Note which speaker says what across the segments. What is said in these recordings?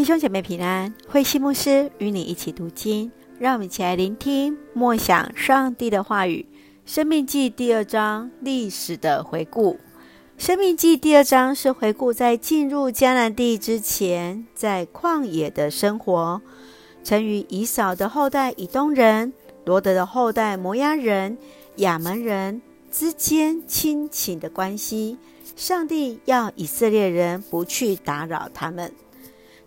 Speaker 1: 弟兄姐妹平安，慧西牧师与你一起读经，让我们一起来聆听默想上帝的话语。生命记第二章历史的回顾。生命记第二章是回顾在进入迦南地之前，在旷野的生活，曾与以扫的后代以东人、罗德的后代摩押人、亚门人之间亲情的关系。上帝要以色列人不去打扰他们。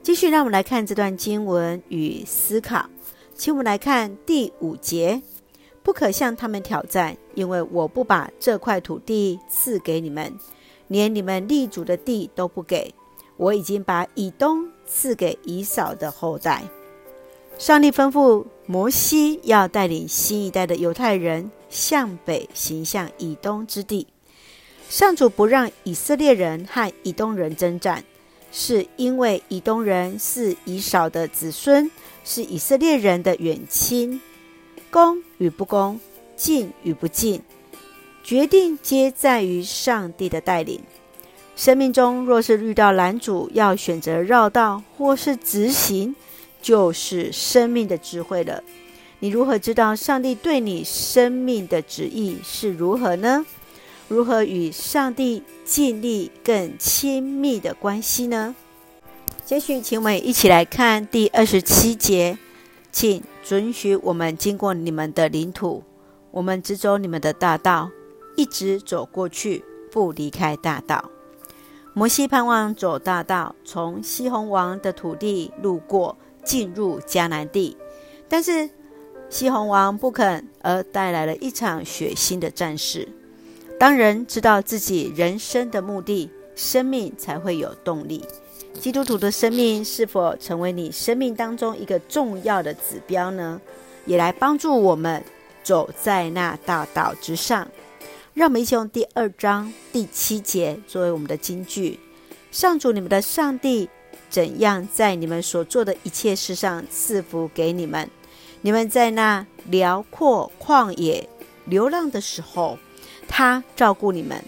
Speaker 1: 继续，让我们来看这段经文与思考。请我们来看第五节：不可向他们挑战，因为我不把这块土地赐给你们，连你们立足的地都不给。我已经把以东赐给以扫的后代。上帝吩咐摩西要带领新一代的犹太人向北行向以东之地。上主不让以色列人和以东人征战。是因为以东人是以少的子孙，是以色列人的远亲，公与不公，进与不进，决定皆在于上帝的带领。生命中若是遇到拦阻，要选择绕道或是直行，就是生命的智慧了。你如何知道上帝对你生命的旨意是如何呢？如何与上帝建立更亲密的关系呢？接续，请我们一起来看第二十七节，请准许我们经过你们的领土，我们直走你们的大道，一直走过去，不离开大道。摩西盼望走大道，从西宏王的土地路过，进入迦南地，但是西宏王不肯，而带来了一场血腥的战事。当人知道自己人生的目的，生命才会有动力。基督徒的生命是否成为你生命当中一个重要的指标呢？也来帮助我们走在那大道之上。让我们一起用第二章第七节作为我们的金句：上主你们的上帝怎样在你们所做的一切事上赐福给你们？你们在那辽阔旷野流浪的时候。他照顾你们，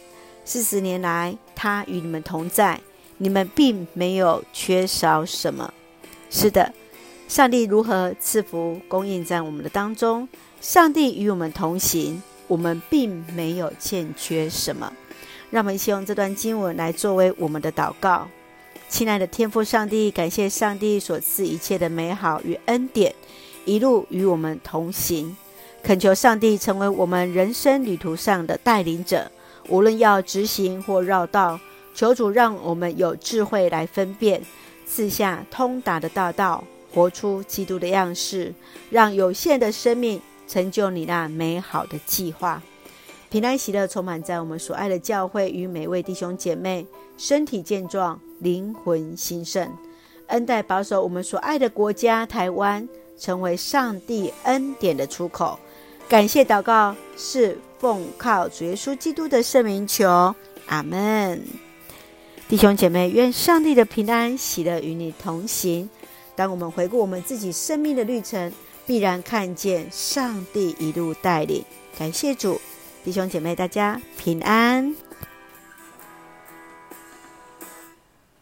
Speaker 1: 四十年来，他与你们同在，你们并没有缺少什么。是的，上帝如何赐福供应在我们的当中？上帝与我们同行，我们并没有欠缺什么。让我们一起用这段经文来作为我们的祷告。亲爱的天父上帝，感谢上帝所赐一切的美好与恩典，一路与我们同行。恳求上帝成为我们人生旅途上的带领者，无论要直行或绕道，求主让我们有智慧来分辨，赐下通达的大道，活出基督的样式，让有限的生命成就你那美好的计划。平安喜乐充满在我们所爱的教会与每位弟兄姐妹，身体健壮，灵魂兴盛，恩待保守我们所爱的国家台湾，成为上帝恩典的出口。感谢祷告，是奉靠主耶稣基督的圣名求，阿门。弟兄姐妹，愿上帝的平安喜乐与你同行。当我们回顾我们自己生命的旅程，必然看见上帝一路带领。感谢主，弟兄姐妹，大家平安。